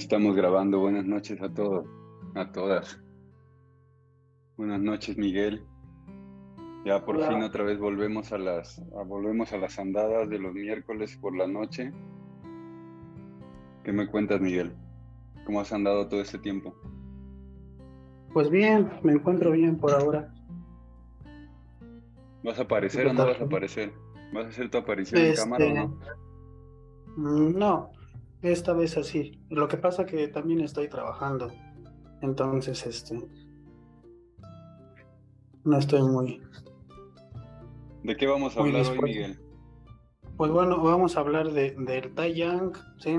Estamos grabando. Buenas noches a todos, a todas. Buenas noches, Miguel. Ya por fin otra vez volvemos a las volvemos a las andadas de los miércoles por la noche. ¿Qué me cuentas, Miguel? ¿Cómo has andado todo este tiempo? Pues bien, me encuentro bien por ahora. ¿Vas a aparecer o no vas a aparecer? ¿Vas a hacer tu aparición en cámara o no? Este, mm, no, esta vez así. Lo que pasa que también estoy trabajando. Entonces, este. No estoy muy. ¿De qué vamos a hablar hoy, Miguel? Pues bueno, vamos a hablar de, del Taiyang, ¿sí?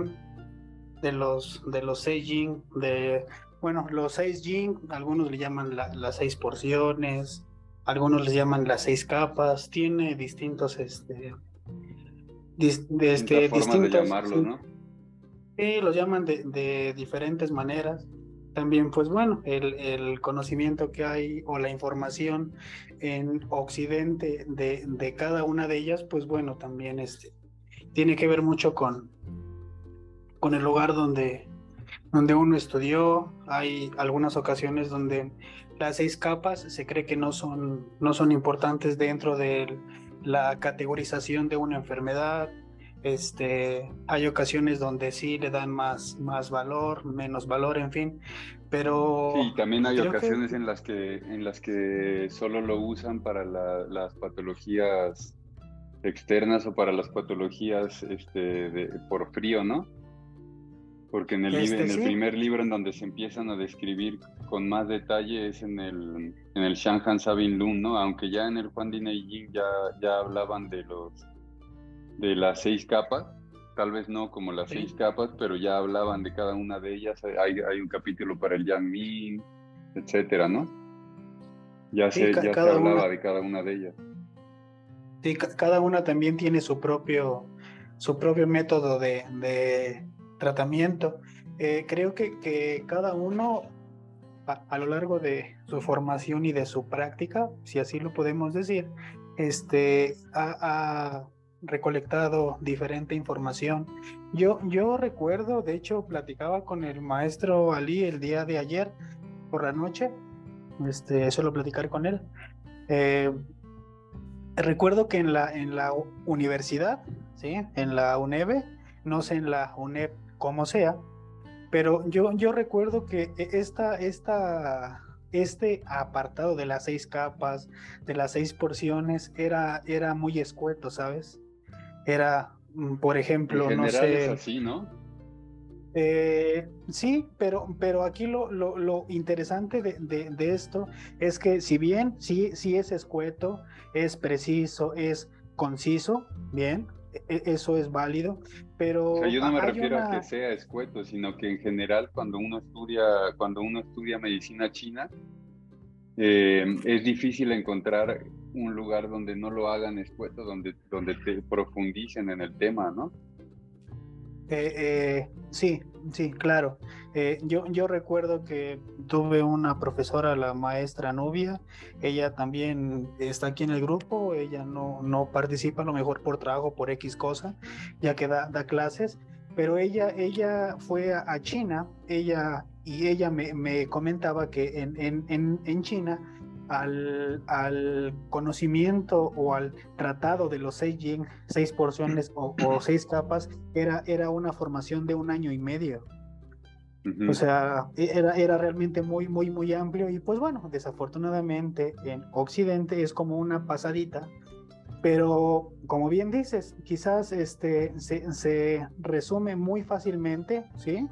De los, de los Seijing, de. Bueno, los seis Jing, algunos le llaman las seis porciones, algunos les llaman las seis capas, tiene distintos, este, de este, de llamarlo, ¿no? Sí, los llaman de, diferentes maneras. También, pues bueno, el, conocimiento que hay o la información en Occidente de, cada una de ellas, pues bueno, también este, tiene que ver mucho con, con el lugar donde, donde uno estudió. Hay algunas ocasiones donde las seis capas se cree que no son, no son importantes dentro de la categorización de una enfermedad este, hay ocasiones donde sí le dan más, más valor, menos valor, en fin, pero... Sí, también hay ocasiones en, las que, en las que solo lo usan para las patologías externas o para las patologías este, de, por frío, ¿no? Porque en el, este, en el primer libro en donde se empiezan a describir con más detalle es en el, en el Shanhan Sabin Lun, ¿no? Aunque ya en el Juan Di ya, ya hablaban de los de las seis capas, tal vez no como las seis capas, pero ya hablaban de cada una de ellas. Hay, hay un capítulo para el Yang Min, etcétera, ¿no? Ya, se, ya se hablaba de cada una de ellas. Sí, cada una también tiene su propio, su propio método de, tratamiento. Eh, creo que, que, cada uno, a, lo largo de su formación y de su práctica, si así lo podemos decir, este, ha recolectado diferente información. Yo, yo recuerdo, de hecho, platicaba con el maestro Ali el día de ayer por la noche, este, suelo platicar con él. Eh, recuerdo que en la, en la universidad, ¿sí? en la UNEB, no sé en la UNEP como sea, pero yo, yo recuerdo que esta, esta este apartado de las seis capas, de las seis porciones, era, era muy escueto, ¿sabes? Era, mm, por ejemplo, no sé. Es así, ¿no? Eh, sí, pero, pero aquí lo, lo, interesante de, de, esto es que si bien sí, sí es escueto, es preciso, es conciso, bien, e, e, eso es válido, pero... O sea, yo no me refiero a que sea escueto, sino que en general cuando uno estudia, cuando uno estudia medicina china, eh, es difícil encontrar un lugar donde no lo hagan escueto, donde, donde te profundicen en el tema, ¿no? Eh, eh, sí, sí, claro. yo, yo recuerdo que tuve una profesora, la maestra Nubia, ella también está aquí en el grupo, ella no, no participa a lo mejor por trabajo, por X cosa, ya que da, da clases, pero ella, ella fue a, China, ella y ella me, comentaba que en, en, en China al, al, conocimiento o al tratado de los seis yin, seis porciones o, seis capas, era, era una formación de un año y medio. O sea, e, era, era realmente muy, muy, muy amplio y pues bueno, desafortunadamente en Occidente es como una pasadita, pero como bien dices, quizás este, se, se resume muy fácilmente, ¿sí?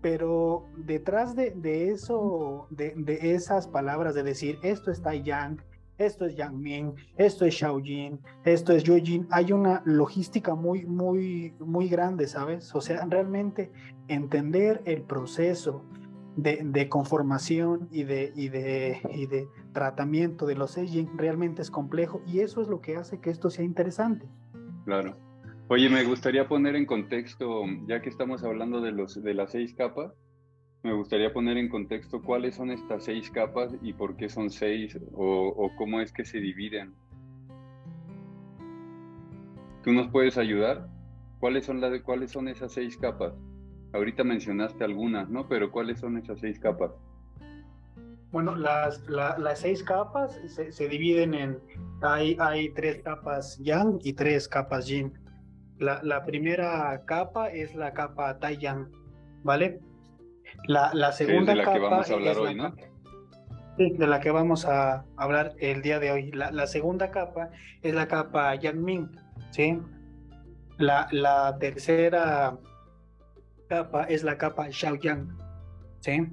Pero detrás de, eso, de, esas palabras de decir esto es Tai Yang, esto es Yang Ming, esto es Xiaojin, esto es Yojin, hay una logística muy, muy, muy grande, ¿sabes? O sea, realmente entender el proceso de, conformación y de, y, de, y de tratamiento de los Seijin realmente es complejo y eso es lo que hace que esto sea interesante. Claro. Oye, me gustaría poner en contexto, ya que estamos hablando de, los, de las seis capas, me gustaría poner en contexto cuáles son estas seis capas y por qué son seis o, cómo es que se dividen. ¿Tú nos puedes ayudar? ¿Cuáles son, las, ¿Cuáles son esas seis capas? Ahorita mencionaste algunas, ¿no? Pero ¿cuáles son esas seis capas? Bueno, las, las seis capas se, dividen en, hay, hay tres capas yang y tres capas yin. La, la primera capa es la capa tai yang, ¿vale? La, la segunda de la capa que vamos a hablar hoy, ¿no? Sí, de la que vamos a hablar el día de hoy. La, la segunda capa es la capa yang ming, ¿sí? La, la tercera capa es la capa Xiaoyang. ¿sí?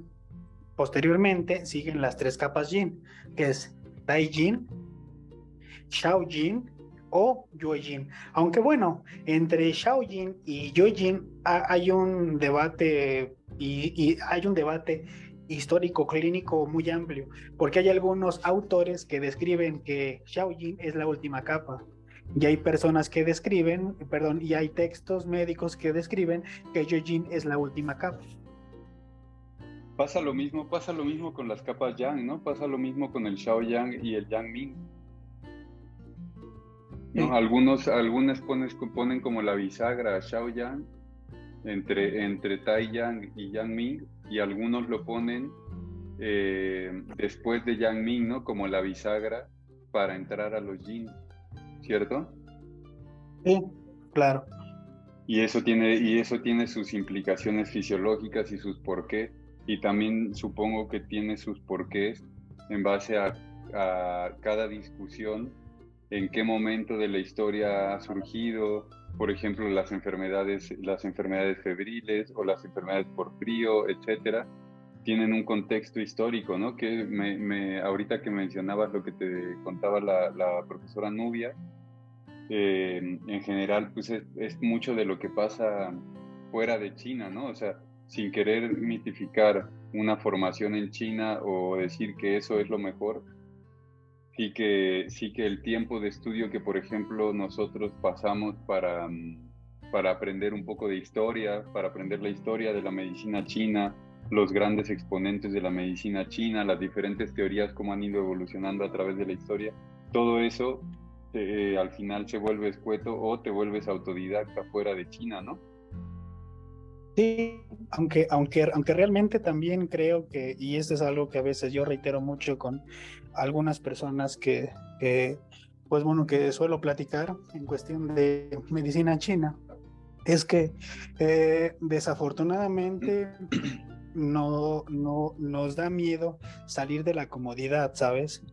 Posteriormente siguen las tres capas Yin, que es Daijin, Xiaojin o Yuejin. Aunque bueno, entre Xiaojin y Yuejin hay un debate y, hay un debate histórico clínico muy amplio, porque hay algunos autores que describen que Xiaojin es la última capa y hay personas que describen, perdón, y hay textos médicos que describen que Yojin es la última capa. Pasa lo mismo, pasa lo mismo con las capas Yang, ¿no? Pasa lo mismo con el Xiao Yang y el Yang Ming. ¿No? Algunos, algunas ponen, como la bisagra Xiao Yang entre, entre Tai Yang y Yang Ming, y algunos lo ponen eh, después de Yang Ming, ¿no? Como la bisagra para entrar a los Yin. ¿cierto? Sí, claro. Y eso tiene, y eso tiene sus implicaciones fisiológicas y sus porqués, y también supongo que tiene sus porqués en base a, cada discusión, en qué momento de la historia ha surgido, por ejemplo, las enfermedades, las enfermedades febriles o las enfermedades por frío, etcétera, tienen un contexto histórico, ¿no? Que me, ahorita que mencionabas lo que te contaba la, profesora Nubia, eh, en general, pues es, mucho de lo que pasa fuera de China, ¿no? O sea, sin querer mitificar una formación en China o decir que eso es lo mejor, sí que, sí que el tiempo de estudio que, por ejemplo, nosotros pasamos para, para aprender un poco de historia, para aprender la historia de la medicina china, los grandes exponentes de la medicina china, las diferentes teorías, cómo han ido evolucionando a través de la historia, todo eso eh, al final se vuelve escueto o te vuelves autodidacta fuera de China, ¿no? Sí, aunque, aunque, aunque realmente también creo que, y esto es algo que a veces yo reitero mucho con algunas personas que, pues bueno, que suelo platicar en cuestión de medicina china, es que eh, desafortunadamente no, no nos da miedo salir de la comodidad, ¿sabes?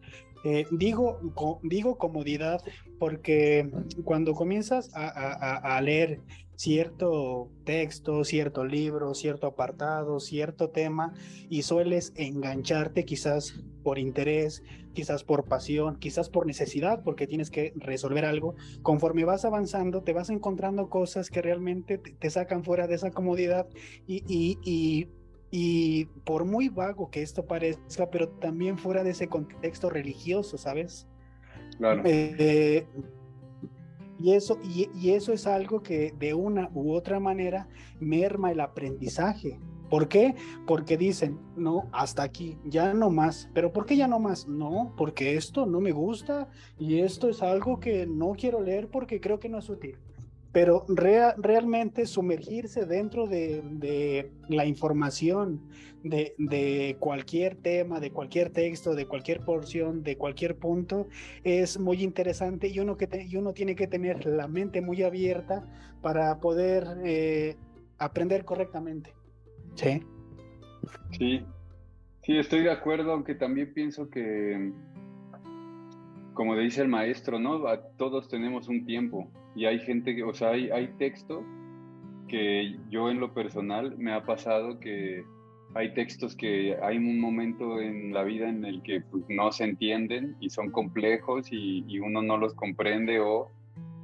Eh, digo, digo comodidad porque cuando comienzas a, leer cierto texto, cierto libro, cierto apartado, cierto tema y sueles engancharte quizás por interés, quizás por pasión, quizás por necesidad, porque tienes que resolver algo, conforme vas avanzando te vas encontrando cosas que realmente te, sacan fuera de esa comodidad y por muy vago que esto parezca, pero también fuera de ese contexto religioso, ¿sabes? Claro. Eh, y, eso, y, eso es algo que de una u otra manera merma el aprendizaje. ¿Por qué? Porque dicen, no, hasta aquí, ya no más. ¿Pero por qué ya no más? No, porque esto no me gusta y esto es algo que no quiero leer porque creo que no es útil pero realmente sumergirse dentro de, la información de, cualquier tema, de cualquier texto, de cualquier porción, de cualquier punto, es muy interesante y uno, que uno tiene que tener la mente muy abierta para poder eh, aprender correctamente. Sí. Sí, sí, estoy de acuerdo, aunque también pienso que, como dice el maestro, ¿no? todos tenemos un tiempo y hay gente, que, o sea, hay, hay textos que yo en lo personal me ha pasado que hay textos que hay un momento en la vida en el que pues, no se entienden y son complejos y, y, uno no los comprende o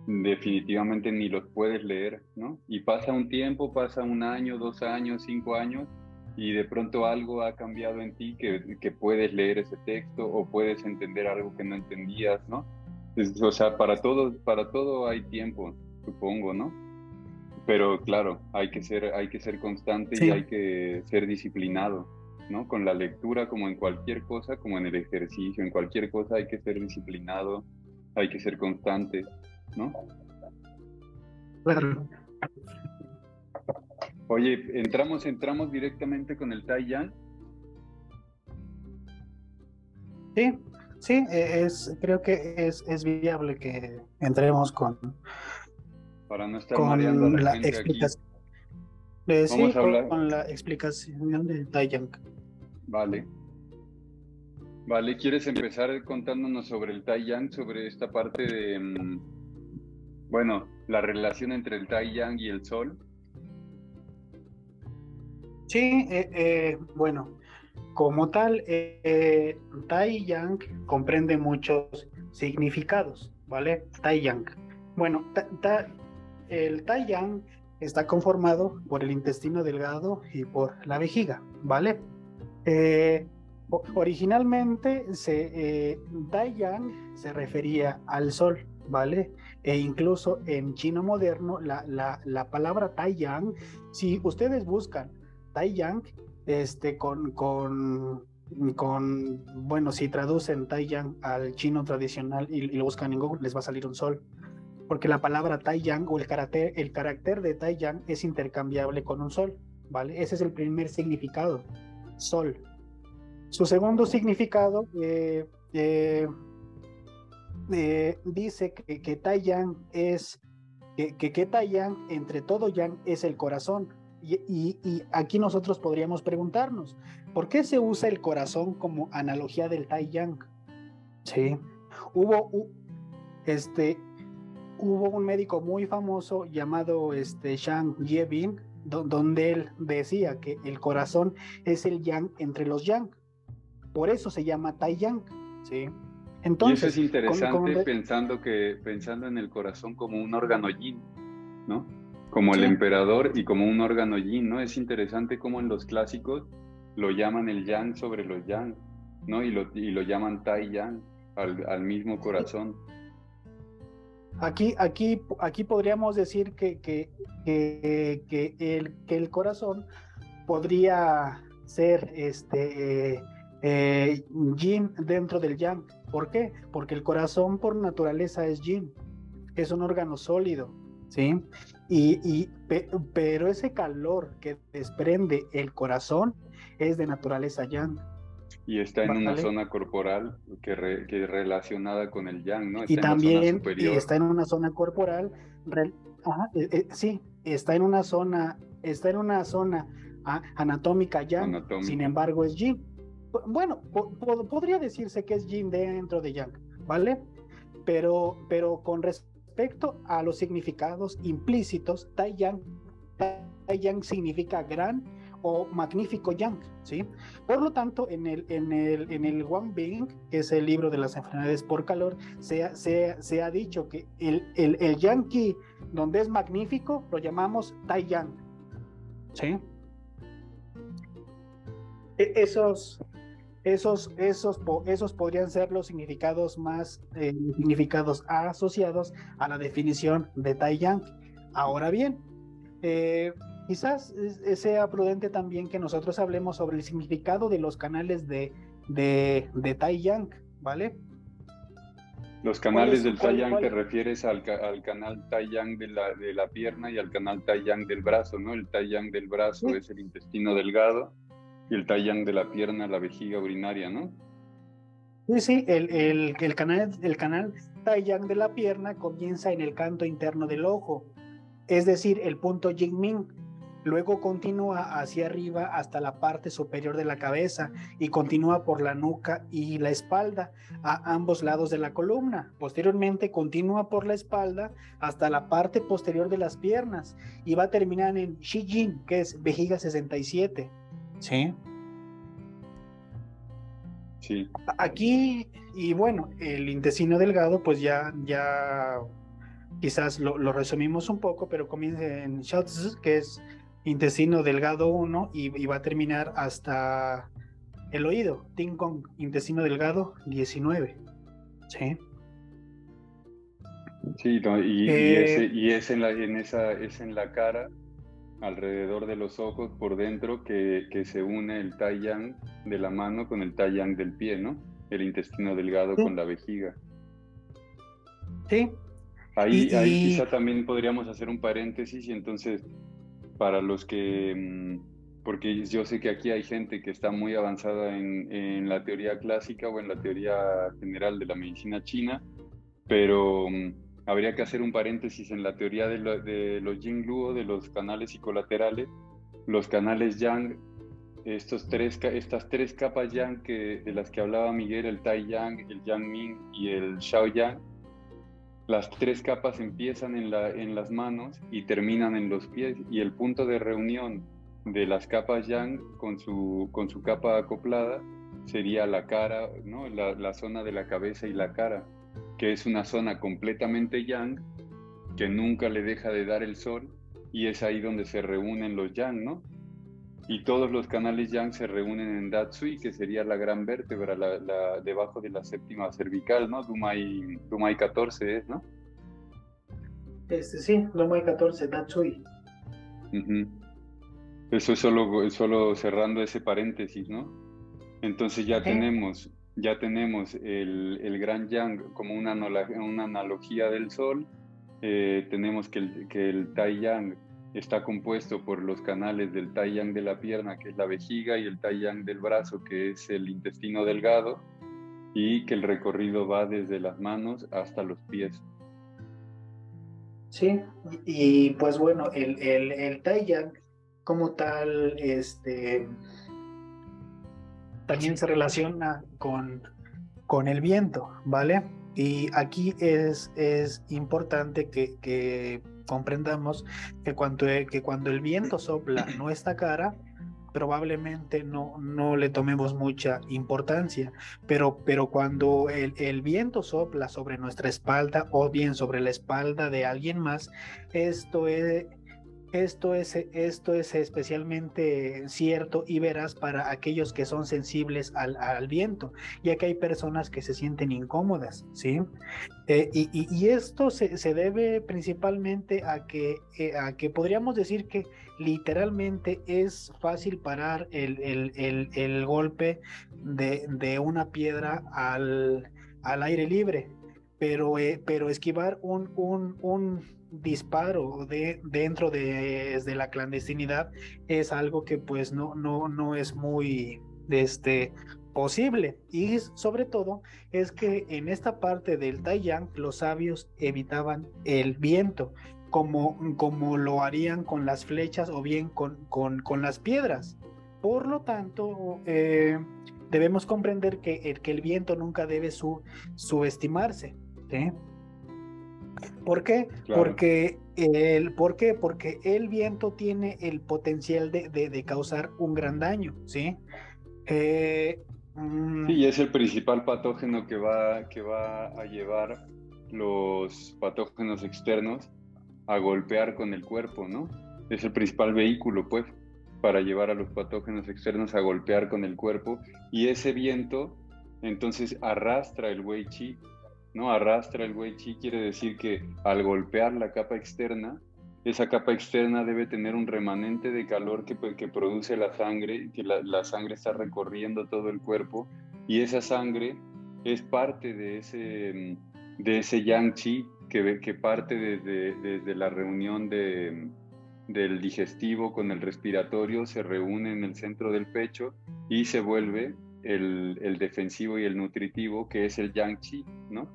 definitivamente ni los puedes leer, ¿no? Y pasa un tiempo, pasa un año, dos años, cinco años y de pronto algo ha cambiado en ti que, que puedes leer ese texto o puedes entender algo que no entendías, ¿no? O sea, para todo, para todo hay tiempo, supongo, ¿no? Pero claro, hay que ser, hay que ser constante y hay que ser disciplinado, ¿no? Con la lectura, como en cualquier cosa, como en el ejercicio, en cualquier cosa hay que ser disciplinado, hay que ser constante, ¿no? Claro. Oye, entramos, entramos directamente con el Tai Yang. Sí, sí, e, es, creo que es, es viable que entremos con. Para no estar mareando la, explicación. Eh, sí, con, la explicación del Tai Yang. Vale. Vale, ¿quieres empezar contándonos sobre el Tai Yang, sobre esta parte de, mm, bueno, la relación entre el Tai Yang y el Sol? Sí, eh, eh, bueno, como tal, eh, Tai Yang comprende muchos significados, ¿vale? Tai Yang. Bueno, el Tai Yang está conformado por el intestino delgado y por la vejiga, ¿vale? originalmente, se, Tai Yang se refería al sol, ¿vale? E incluso en chino moderno, la, la, la palabra Tai Yang, si ustedes buscan Tai Yang, este, con, con, con, bueno, si traducen Tai Yang al chino tradicional y, lo buscan en Google, les va a salir un sol. Porque la palabra Tai Yang o el carácter, el carácter de Tai Yang es intercambiable con un sol, ¿vale? Ese es el primer significado, sol. Su segundo significado eh, eh, eh, dice que, que Tai Yang es, que, que, que Tai Yang entre todo Yang es el corazón, y, aquí nosotros podríamos preguntarnos, ¿por qué se usa el corazón como analogía del Tai Yang? Sí, hubo, este, hubo un médico muy famoso llamado este, Shang Yebin, donde él decía que el corazón es el Yang entre los Yang. Por eso se llama Tai Yang. ¿sí? Entonces, y eso es interesante pensando, que, pensando en el corazón como un órgano yin, ¿no? Como el emperador y como un órgano yin, ¿no? Es interesante cómo en los clásicos lo llaman el yang sobre los yang, ¿no? Y lo, y lo llaman tai yang, al, mismo corazón. Aquí, aquí, aquí podríamos decir que, que, que, el, que el corazón podría ser este eh, yin dentro del yang. ¿Por qué? Porque el corazón por naturaleza es yin, es un órgano sólido, ¿sí? Y, pero ese calor que desprende el corazón es de naturaleza yang. Y está en una zona corporal que, que, relacionada con el yang, ¿no? y también y está en una zona corporal, eh, eh, sí, está en una zona, está en una zona anatómica yang, sin embargo es yin. Bueno, podría decirse que es yin dentro de yang, ¿vale? Pero, pero con respecto respecto a los significados implícitos, Tai Yang, tai yang significa gran o magnífico yang, ¿sí? Por lo tanto, en el, en el, en el Wang Bing, que es el libro de las enfermedades por calor, se, se, se ha dicho que el, el, el yang Qi, donde es magnífico, lo llamamos Tai Yang, ¿sí? E, esos, esos, esos, esos podrían ser los significados más eh, significados asociados a la definición de Tai Yang. Ahora bien, eh, quizás sea prudente también que nosotros hablemos sobre el significado de los canales de, de, de Tai Yang, ¿vale? Los canales del Tai Yang te refieres al, al, canal Tai Yang de la, de la pierna y al canal Tai Yang del brazo, ¿no? El Tai Yang del brazo es el intestino delgado y el taiyang de la pierna, la vejiga urinaria, ¿no? Sí, sí, el, el, el canal, el canal taiyang de la pierna comienza en el canto interno del ojo, es decir, el punto Jingming. Luego continúa hacia arriba hasta la parte superior de la cabeza y continúa por la nuca y la espalda a ambos lados de la columna. Posteriormente continúa por la espalda hasta la parte posterior de las piernas y va a terminar en Shijin, que es vejiga 67. Sí. Sí. Aquí, y bueno, el intestino delgado, pues ya, ya quizás lo, resumimos un poco, pero comienza en Shots, que es intestino delgado 1 y, va a terminar hasta el oído, Kong, intestino delgado 19. Sí. Sí, y, eh, y, es en la, en esa, es en la cara alrededor de los ojos por dentro que, se une el tai yang de la mano con el tai yang del pie, ¿no? El intestino delgado con la vejiga. Sí. Ahí, ahí quizá también podríamos hacer un paréntesis y entonces para los que, mm, porque yo sé que aquí hay gente que está muy avanzada en, la teoría clásica o en la teoría general de la medicina china, pero mm, habría que hacer un paréntesis en la teoría de, de los de los canales y colaterales. Los canales Yang estos tres, estas tres capas yang que, de las que hablaba Miguel, el Tai Yang, el Yang Ming y el Xiao Yang, las tres capas empiezan en, la, en las manos y terminan en los pies y el punto de reunión de las capas Yang con su, con su capa acoplada sería la cara, ¿no? la, la zona de la cabeza y la cara, que es una zona completamente Yang que nunca le deja de dar el sol y es ahí donde se reúnen los Yang, ¿no? y todos los canales yang se reúnen en Datsui, que sería la gran vértebra, la, debajo de la séptima cervical, ¿no? Dumai, Dumai 14 es, ¿no? Este, sí, Dumai 14, Datsui. Eso es solo, solo cerrando ese paréntesis, ¿no? Entonces ya tenemos, ya tenemos el, el, gran yang como una, una analogía del sol, eh, tenemos que el, que el tai yang está compuesto por los canales del tai yang de la pierna, que es la vejiga, y el tai yang del brazo, que es el intestino delgado, y que el recorrido va desde las manos hasta los pies. Sí, y, pues bueno, el, el, el, tai yang como tal, este, también se relaciona con, con el viento, ¿vale? Y aquí es, es importante que, que comprendamos que cuando, que cuando el viento sopla nuestra cara, probablemente no, no le tomemos mucha importancia, pero, pero cuando el, el, viento sopla sobre nuestra espalda o bien sobre la espalda de alguien más, esto es, esto es, esto es especialmente cierto y verás para aquellos que son sensibles al, al viento, ya que hay personas que se sienten incómodas, ¿sí? Eh, y, y, esto se, se, debe principalmente a que, eh, a que podríamos decir que literalmente es fácil parar el, el, el, el golpe de, de, una piedra al, al aire libre, pero, eh, pero esquivar un, un, un disparo de, dentro de, la clandestinidad es algo que pues no, no, no es muy este, posible. Y sobre todo es que en esta parte del Taiyang los sabios evitaban el viento, como, como lo harían con las flechas o bien con, con, con las piedras. Por lo tanto, eh, debemos comprender que el, que el viento nunca debe su, subestimarse. ¿Por qué? Porque el, ¿Por qué? Porque el viento tiene el potencial de, de, causar un gran daño, ¿sí? Eh, mm, sí, es el principal patógeno que va, que va a llevar los patógenos externos a golpear con el cuerpo, ¿no? Es el principal vehículo, pues, para llevar a los patógenos externos a golpear con el cuerpo. Y ese viento, entonces, arrastra el Wei Chi ¿no? Arrastra el Wei Chi quiere decir que al golpear la capa externa, esa capa externa debe tener un remanente de calor que, que produce la sangre, que la, sangre está recorriendo todo el cuerpo y esa sangre es parte de ese, de ese Yang Chi que, que parte desde, desde la reunión de, del digestivo con el respiratorio, se reúne en el centro del pecho y se vuelve el, defensivo y el nutritivo, que es el yang chi, ¿no?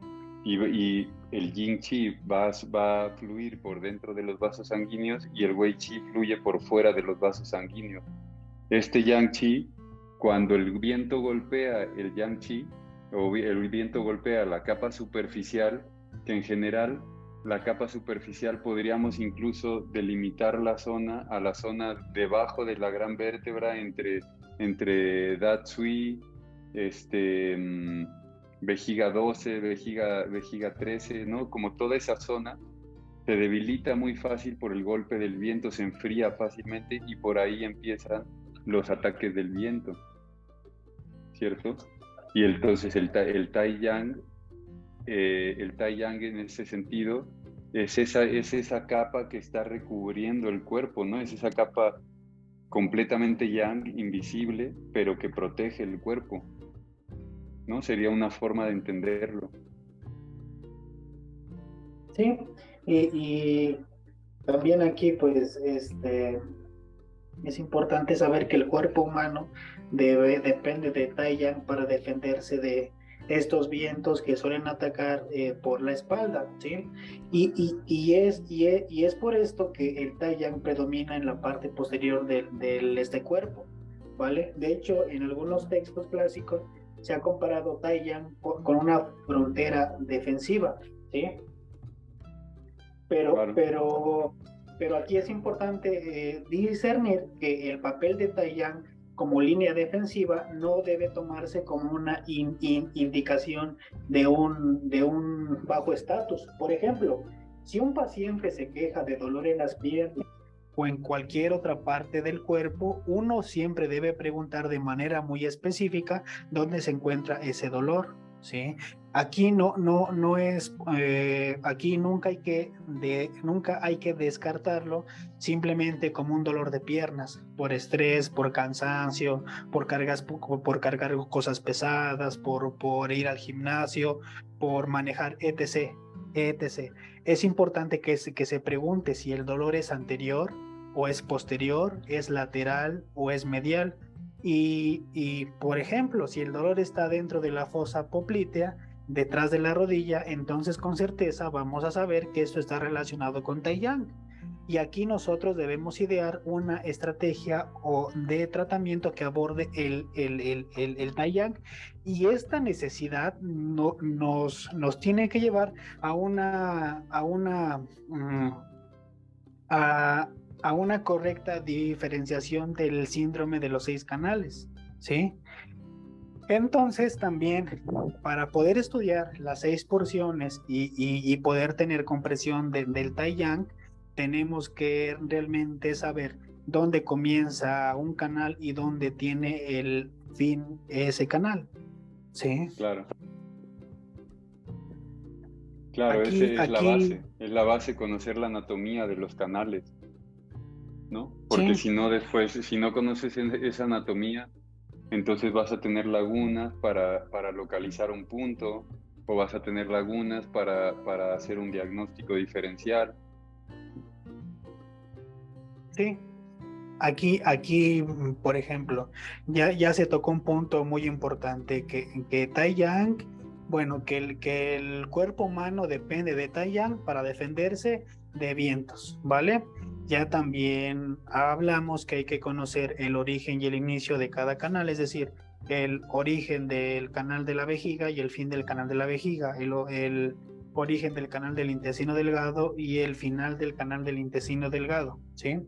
Y, el yin chi va, va, a fluir por dentro de los vasos sanguíneos y el wei chi fluye por fuera de los vasos sanguíneos. Este yang chi, cuando el viento golpea el yang chi, o el viento golpea la capa superficial, que en general la capa superficial podríamos incluso delimitar la zona a la zona debajo de la gran vértebra entre entre Datsui, este, mm, vejiga 12, vejiga, vejiga 13, ¿no? Como toda esa zona se debilita muy fácil por el golpe del viento, se enfría fácilmente y por ahí empiezan los ataques del viento, ¿cierto? Y entonces el, el Tai Yang, eh, el Tai Yang en ese sentido es esa, es esa capa que está recubriendo el cuerpo, ¿no? Es esa capa completamente yang, invisible, pero que protege el cuerpo. ¿No? Sería una forma de entenderlo. Sí, y, también aquí, pues, este, es importante saber que el cuerpo humano debe, depende de Tai para defenderse de estos vientos que suelen atacar eh, por la espalda, ¿sí? Y, y, es, y, es, y, es, por esto que el Tai predomina en la parte posterior del, este cuerpo, ¿vale? De hecho, en algunos textos clásicos se ha comparado Tai con, una frontera defensiva, ¿sí? Pero, pero, pero aquí es importante eh, discernir que el papel de Tai como línea defensiva no debe tomarse como una indicación de un, de un bajo estatus. Por ejemplo, si un paciente se queja de dolor en las piernas o en cualquier otra parte del cuerpo, uno siempre debe preguntar de manera muy específica dónde se encuentra ese dolor. ¿sí? Aquí no, no, no es, eh, aquí nunca hay, que de, nunca hay que descartarlo simplemente como un dolor de piernas, por estrés, por cansancio, por, cargas, por, cargar cosas pesadas, por, por ir al gimnasio, por manejar, etc. etc. Es importante que, que se pregunte si el dolor es anterior o es posterior, es lateral o es medial y, por ejemplo, si el dolor está dentro de la fosa poplitea, detrás de la rodilla, entonces con certeza vamos a saber que esto está relacionado con Taiyang. Y aquí nosotros debemos idear una estrategia o de tratamiento que aborde el, el, el, el, Taiyang. Y esta necesidad no, nos, nos tiene que llevar a una, a una, mm, a una correcta diferenciación del síndrome de los seis canales, ¿sí? Entonces también para poder estudiar las seis porciones y, poder tener compresión del Tai Yang, tenemos que realmente saber dónde comienza un canal y dónde tiene el fin ese canal. ¿Sí? Claro. Claro, esa es la base. Es la base conocer la anatomía de los canales. ¿no? Porque si no después, si no conoces esa anatomía, entonces vas a tener lagunas para, para localizar un punto o vas a tener lagunas para, para hacer un diagnóstico diferencial. Sí, Aquí, aquí, por ejemplo, ya, ya se tocó un punto muy importante, que, que Tai Yang, bueno, que el, que el cuerpo humano depende de Tai Yang para defenderse de vientos, ¿vale? Ya también hablamos que hay que conocer el origen y el inicio de cada canal, es decir, el origen del canal de la vejiga y el fin del canal de la vejiga, el, origen del canal del intestino delgado y el final del canal del intestino delgado, ¿sí?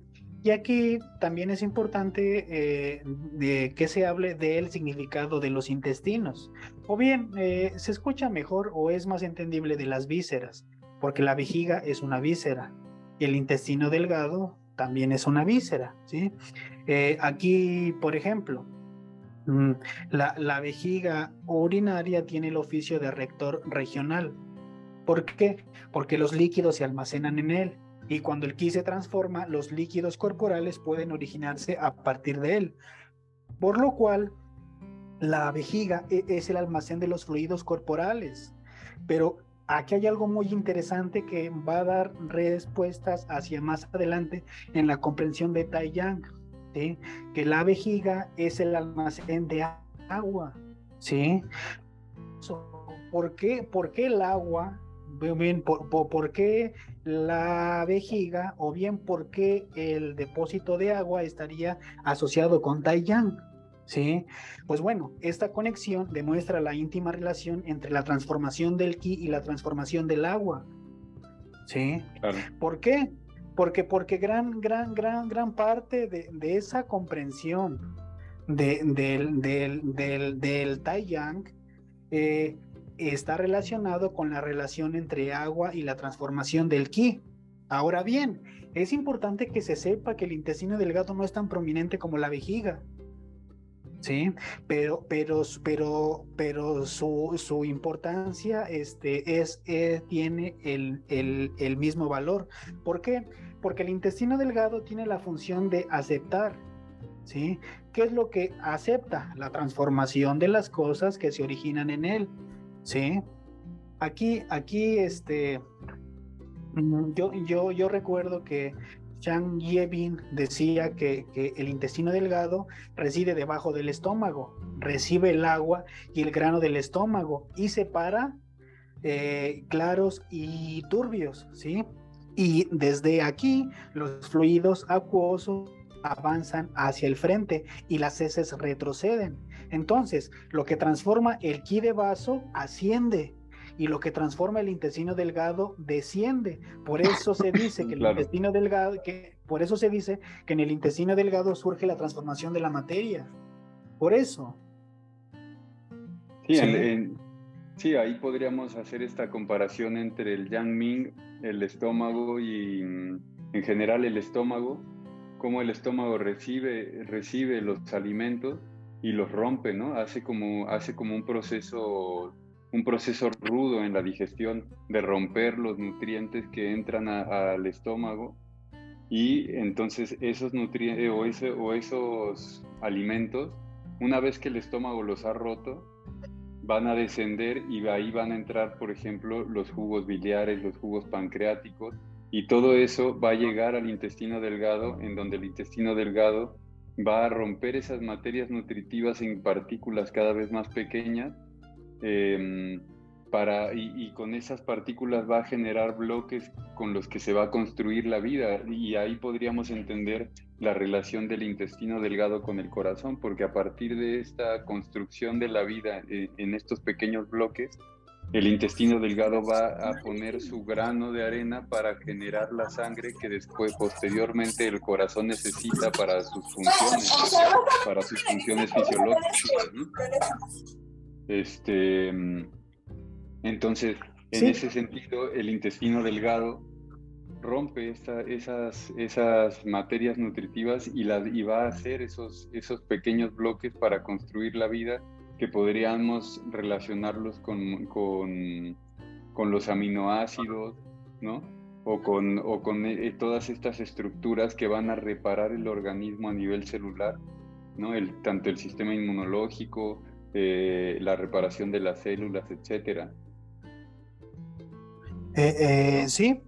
Y aquí también es importante eh, que se hable del significado de los intestinos. O bien, eh, se escucha mejor o es más entendible de las vísceras, porque la vejiga es una víscera, el intestino delgado también es una víscera, ¿sí? Eh, aquí, por ejemplo, mm, la, la, vejiga urinaria tiene el oficio de rector regional. ¿Por qué? Porque los líquidos se almacenan en él y cuando el ki se transforma, los líquidos corporales pueden originarse a partir de él. Por lo cual, la vejiga e, es el almacén de los fluidos corporales, pero aquí hay algo muy interesante que va a dar respuestas hacia más adelante en la comprensión de Tai Yang, que la vejiga es el almacén de agua. ¿sí? ¿Por qué, ¿Por qué el agua? Bien, por, qué la vejiga o bien por qué el depósito de agua estaría asociado con Tai Yang? ¿Sí? Pues bueno, esta conexión demuestra la íntima relación entre la transformación del ki y la transformación del agua, ¿sí? ¿Por qué? Porque, porque gran, gran, gran, gran parte de, esa comprensión del, del, del, del Tai Yang eh, está relacionado con la relación entre agua y la transformación del ki. Ahora bien, es importante que se sepa que el intestino delgado no es tan prominente como la vejiga. Sí, pero, pero, pero, pero su, su importancia este, es, eh, tiene el, el, el, mismo valor. ¿Por qué? Porque el intestino delgado tiene la función de aceptar. ¿Sí? ¿Qué es lo que acepta? La transformación de las cosas que se originan en él. ¿Sí? Aquí, aquí, este, mm, yo, yo, yo recuerdo que Chang Yebin decía que, el intestino delgado reside debajo del estómago, recibe el agua y el grano del estómago y separa eh, claros y turbios, ¿sí? Y desde aquí los fluidos acuosos avanzan hacia el frente y las heces retroceden. Entonces, lo que transforma el ki de vaso asciende y lo que transforma el intestino delgado desciende. Por eso se dice que el intestino delgado, que por eso se dice que en el intestino delgado surge la transformación de la materia. Por eso. Sí, sí ahí podríamos hacer esta comparación entre el yang ming, el estómago y en general el estómago, cómo el estómago recibe, recibe los alimentos y los rompe, ¿no? Hace como, hace como un proceso un proceso rudo en la digestión de romper los nutrientes que entran al estómago y entonces esos nutrientes o, o esos alimentos, una vez que el estómago los ha roto, van a descender y ahí van a entrar, por ejemplo, los jugos biliares, los jugos pancreáticos, y todo eso va a llegar al intestino delgado, en donde el intestino delgado va a romper esas materias nutritivas en partículas cada vez más pequeñas Em, para, y, con esas partículas va a generar bloques con los que se va a construir la vida y ahí podríamos entender la relación del intestino delgado con el corazón, porque a partir de esta construcción de la vida eh, en estos pequeños bloques, el intestino delgado va a poner su grano de arena para generar la sangre que después, posteriormente, el corazón necesita para sus funciones, para sus funciones fisiológicas. Este, entonces, en ese sentido, el intestino delgado rompe esas, esas materias nutritivas y, las, y va a hacer esos, esos pequeños bloques para construir la vida que podríamos relacionarlos con, con, con los aminoácidos, ¿no? O con, o con eh, todas estas estructuras que van a reparar el organismo a nivel celular, ¿no? El, tanto el sistema inmunológico, eh, la reparación de las células, etcétera. Eh, eh, sí,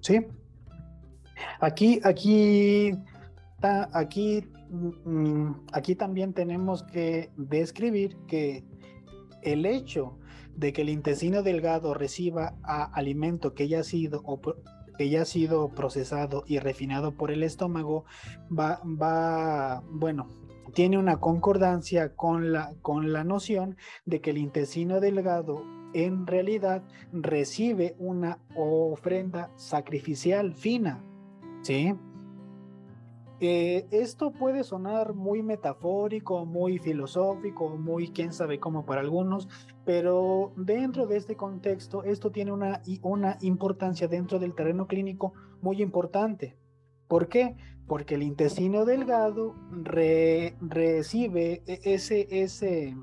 sí. Aquí, aquí, aquí, mm, aquí también tenemos que describir que el hecho de que el intestino delgado reciba alimento que ya ha sido que ya ha sido procesado y refinado por el estómago va, va bueno, tiene una concordancia con la, con la noción de que el intestino delgado en realidad recibe una ofrenda sacrificial fina, ¿sí? Eh, esto puede sonar muy metafórico, muy filosófico, muy quién sabe cómo para algunos, pero dentro de este contexto esto tiene una, una importancia dentro del terreno clínico muy importante. ¿Por qué? Porque el intestino delgado recibe e-, ese, ese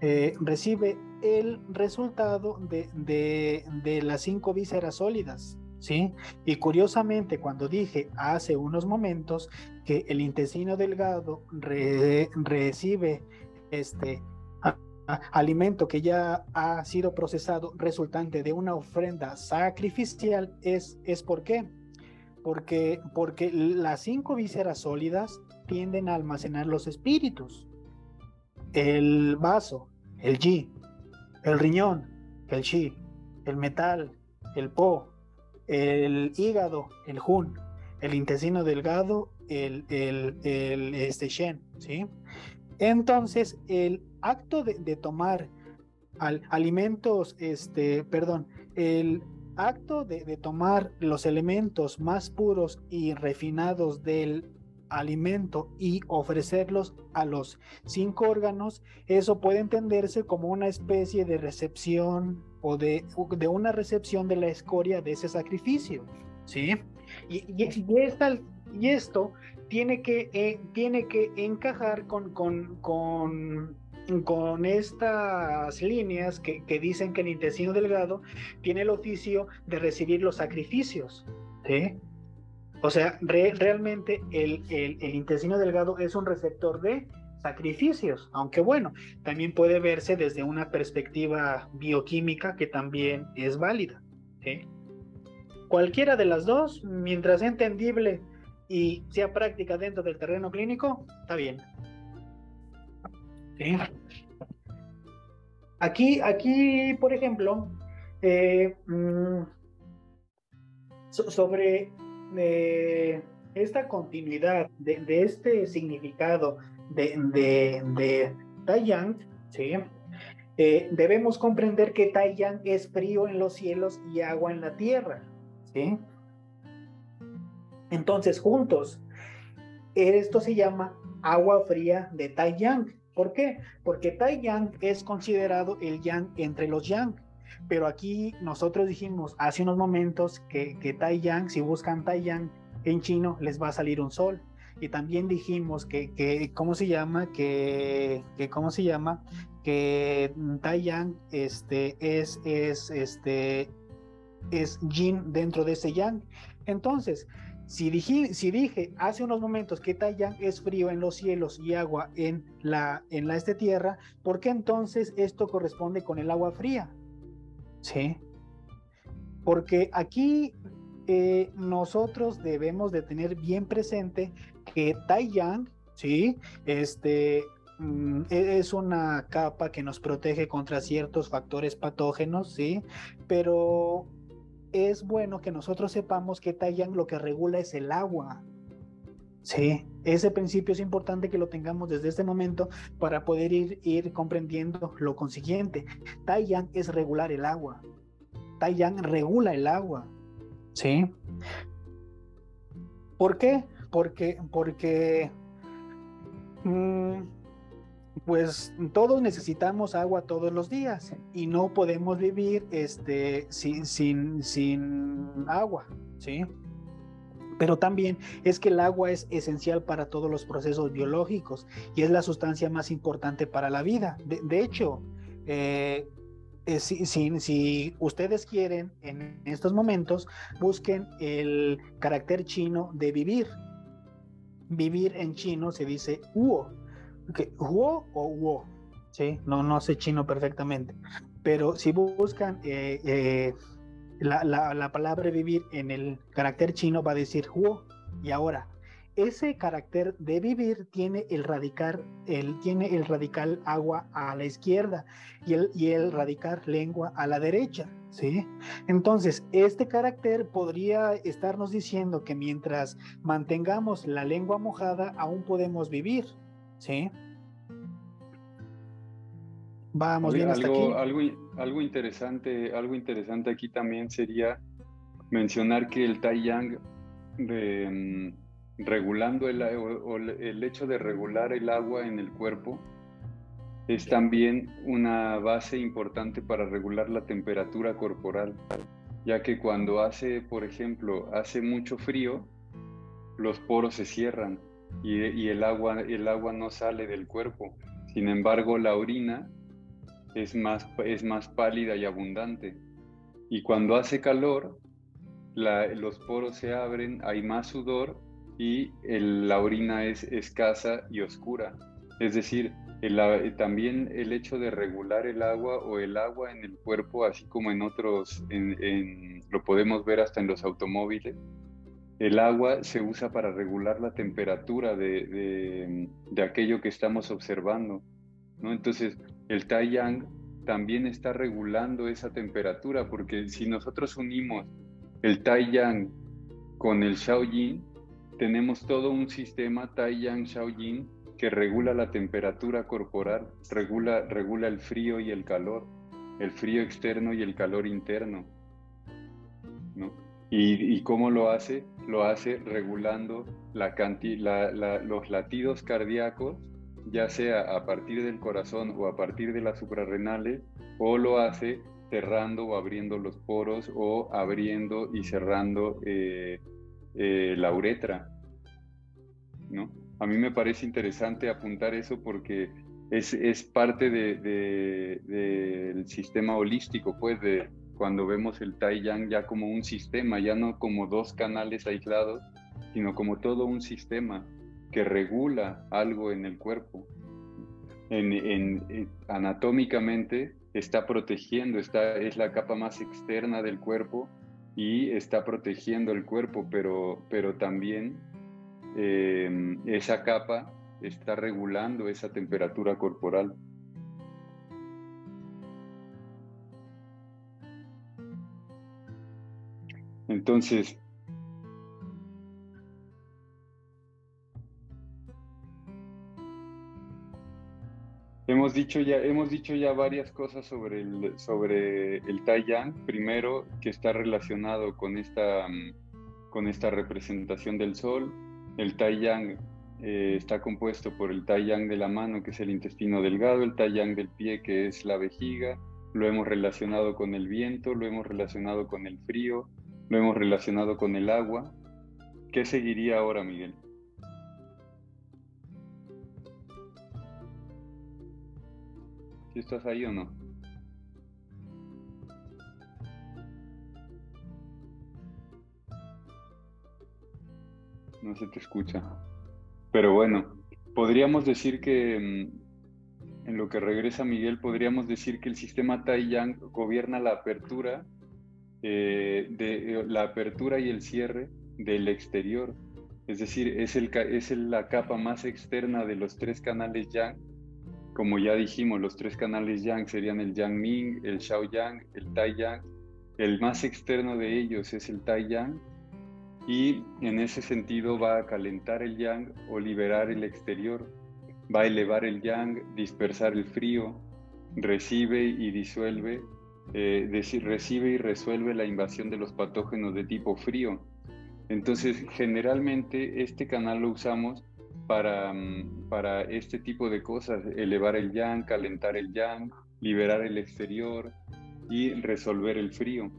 eh, recibe el resultado de, las cinco vísceras sólidas. ¿Sí? Y curiosamente, cuando dije hace unos momentos que el intestino delgado recibe este alimento que ya ha sido procesado resultante de una ofrenda sacrificial, es, es por qué? Porque, porque las cinco vísceras sólidas tienden a almacenar los espíritus. El vaso, el Ji, el riñón, el Chi, el metal, el Po, el hígado, el Jun, el intestino delgado, el, el, el este Shen, ¿sí? Entonces, el acto de, de tomar al, alimentos, este, perdón, el acto de, tomar los elementos más puros y refinados del alimento y ofrecerlos a los cinco órganos, eso puede entenderse como una especie de recepción o de, una recepción de la escoria de ese sacrificio, ¿sí? Y, y, esto tiene que, eh, tiene que encajar con, con, con con estas líneas que, dicen que el intestino delgado tiene el oficio de recibir los sacrificios. O sea, realmente el, intestino delgado es un receptor de sacrificios, aunque bueno, también puede verse desde una perspectiva bioquímica que también es válida. Cualquiera de las dos, mientras sea entendible y sea práctica dentro del terreno clínico, está bien. Aquí, aquí, por ejemplo, eh, mm, sobre eh, esta continuidad de, este significado de, de, ¿sí? Eh, debemos comprender que Taiyang es frío en los cielos y agua en la tierra. ¿sí? Entonces, juntos, esto se llama agua fría de Taiyang. ¿Por qué? Porque Taiyang es considerado el yang entre los yang. Pero aquí nosotros dijimos hace unos momentos que, que Taiyang, si buscan Taiyang en chino, les va a salir un sol. Y también dijimos que, que ¿cómo se llama? Que, que, ¿cómo se llama? Que Taiyang este, es, es, este, es yin dentro de ese yang. Entonces, si dije, si dije hace unos momentos que Taiyang es frío en los cielos y agua en la, en la este tierra, ¿por qué entonces esto corresponde con el agua fría? Sí. Porque aquí eh, nosotros debemos de tener bien presente que Taiyang, ¿sí? Este, mm, e-, es una capa que nos protege contra ciertos factores patógenos, ¿sí? Pero es bueno que nosotros sepamos que Taiyang lo que regula es el agua. Sí, ese principio es importante que lo tengamos desde este momento para poder ir, comprendiendo lo consiguiente. Taiyang es regular el agua. Taiyang regula el agua. ¿Sí? ¿Por qué? Porque, porque mm, pues todos necesitamos agua todos los días y no podemos vivir este, sin, sin, sin agua, ¿sí? Pero también es que el agua es esencial para todos los procesos biológicos y es la sustancia más importante para la vida. De, hecho, eh, eh, si, si, ustedes quieren en estos momentos, busquen el carácter chino de vivir. Vivir en chino se dice huo huo o huo, ¿sí? No, no sé chino perfectamente, pero si buscan eh, eh, la, la, palabra vivir en el carácter chino va a decir huo, y ahora, ese carácter de vivir tiene el radical, el, tiene el radical agua a la izquierda y el, y el radical lengua a la derecha, ¿sí? Entonces, este carácter podría estarnos diciendo que mientras mantengamos la lengua mojada, aún podemos vivir, ¿sí? Vamos bien hasta algo, aquí. Algo, algo, interesante, algo interesante aquí también sería mencionar que el Tai Yang mm, regulando el, el hecho de regular el agua en el cuerpo es también una base importante para regular la temperatura corporal, ya que cuando hace, por ejemplo, hace mucho frío, los poros se cierran y, el, agua, el agua no sale del cuerpo. Sin embargo, la orina es más, es más pálida y abundante. Y cuando hace calor, los poros se abren, hay más sudor y la orina es escasa y oscura. Es decir, también el hecho de regular el agua o el agua en el cuerpo, así como en otros, lo podemos ver hasta en los automóviles, el agua se usa para regular la temperatura de, aquello que estamos observando. ¿no? Entonces, el Tai Yang también está regulando esa temperatura, porque si nosotros unimos el Tai Yang con el Yin, tenemos todo un sistema Tai Yang Yin que regula la temperatura corporal, regula, regula el frío y el calor, el frío externo y el calor interno. ¿no? ¿Y, cómo lo hace? Lo hace regulando la los latidos cardíacos, ya sea a partir del corazón o a partir de las suprarrenales, o lo hace cerrando o abriendo los poros o abriendo y cerrando eh, eh, la uretra. ¿no? A mí me parece interesante apuntar eso porque es, es parte del de, sistema holístico, pues, de, cuando vemos el Tai Yang ya como un sistema, ya no como dos canales aislados, sino como todo un sistema que regula algo en el cuerpo. En, anatómicamente está protegiendo, es la capa más externa del cuerpo y está protegiendo el cuerpo, pero, pero también eh, esa capa está regulando esa temperatura corporal. Entonces, hemos dicho ya, hemos dicho ya varias cosas sobre el, sobre el Tai Yang. Primero, que está relacionado con esta, mm, con esta representación del sol. El Tai Yang eh, está compuesto por el Tai Yang de la mano, que es el intestino delgado, el Tai Yang del pie, que es la vejiga. Lo hemos relacionado con el viento, lo hemos relacionado con el frío, lo hemos relacionado con el agua. ¿Qué seguiría ahora, Miguel? ¿Si estás ahí o no? No se te escucha. Pero bueno, podríamos decir que mm, en lo que regresa Miguel, podríamos decir que el sistema Tai Yang gobierna la apertura eh, de eh, la apertura y el cierre del exterior. Es decir, es, el, es la capa más externa de los tres canales Yang. Como ya dijimos, los tres canales Yang serían el Yang Ming, el Xiao Yang, el Tai Yang. El más externo de ellos es el Tai Yang y en ese sentido va a calentar el Yang o liberar el exterior. Va a elevar el Yang, dispersar el frío, recibe y disuelve eh, decir, recibe y resuelve la invasión de los patógenos de tipo frío. Entonces, generalmente este canal lo usamos para, mm, para este tipo de cosas, elevar el yang, calentar el yang, liberar el exterior y resolver el frío.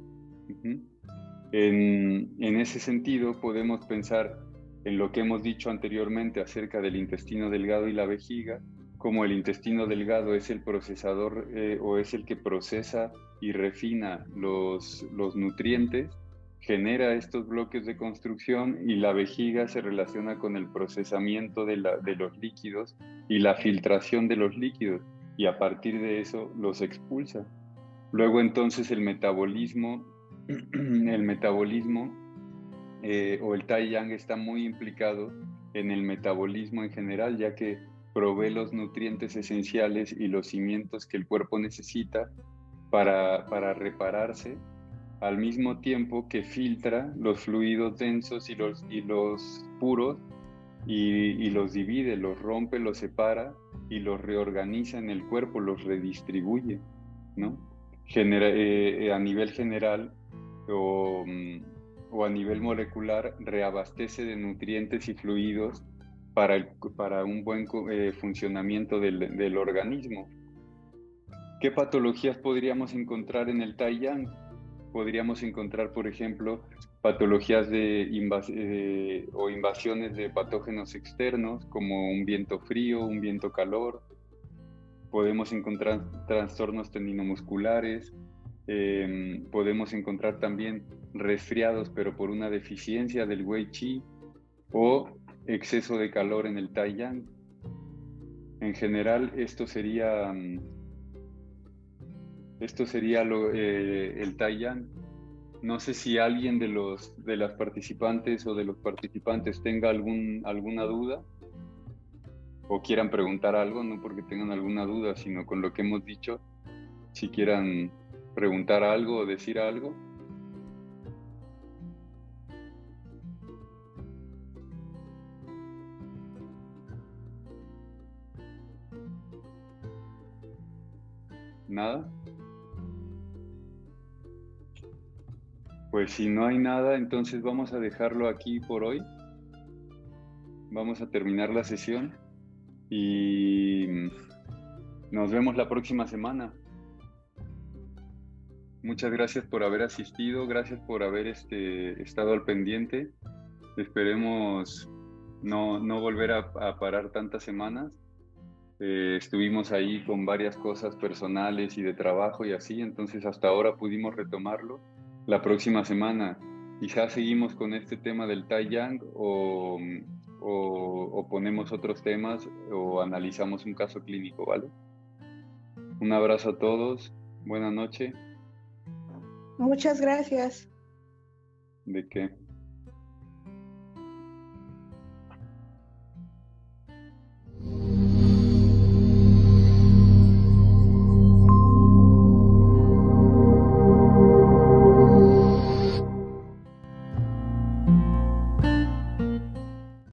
en, en ese sentido, podemos pensar en lo que hemos dicho anteriormente acerca del intestino delgado y la vejiga, como el intestino delgado es el procesador eh, o es el que procesa y refina los, los nutrientes, genera estos bloques de construcción y la vejiga se relaciona con el procesamiento de, la, de los líquidos y la filtración de los líquidos y a partir de eso los expulsa. Luego entonces el metabolismo, el metabolismo eh, o el Tai Yang está muy implicado en el metabolismo en general, ya que provee los nutrientes esenciales y los cimientos que el cuerpo necesita para, para repararse, al mismo tiempo que filtra los fluidos densos y los, y los puros y, los divide, los rompe, los separa y los reorganiza en el cuerpo, los redistribuye, ¿no? Genera, eh, eh, a nivel general o, mm, o a nivel molecular reabastece de nutrientes y fluidos para, para un buen eh, funcionamiento del, del, organismo. ¿Qué patologías podríamos encontrar en el Tai Yang? Podríamos encontrar, por ejemplo, patologías de eh, o invasiones de patógenos externos, como un viento frío, un viento calor. Podemos encontrar trastornos tendinomusculares. Eh, podemos encontrar también resfriados, pero por una deficiencia del Wei Qi o exceso de calor en el Tai Yang. En general, esto sería, mm, esto sería lo, eh, el Tai Yang. No sé si alguien de, los, de las participantes o de los participantes tenga algún, alguna duda o quieran preguntar algo, no porque tengan alguna duda, sino con lo que hemos dicho, si quieran preguntar algo o decir algo. ¿Nada? Pues si no hay nada, entonces vamos a dejarlo aquí por hoy. Vamos a terminar la sesión y nos vemos la próxima semana. Muchas gracias por haber asistido, gracias por haber este, estado al pendiente. Esperemos no, volver a parar tantas semanas eh, estuvimos ahí con varias cosas personales y de trabajo y así, entonces hasta ahora pudimos retomarlo. La próxima semana quizás seguimos con este tema del Tai Yang o, o, ponemos otros temas o analizamos un caso clínico, ¿vale? Un abrazo a todos, buena noche. Muchas gracias. ¿De qué?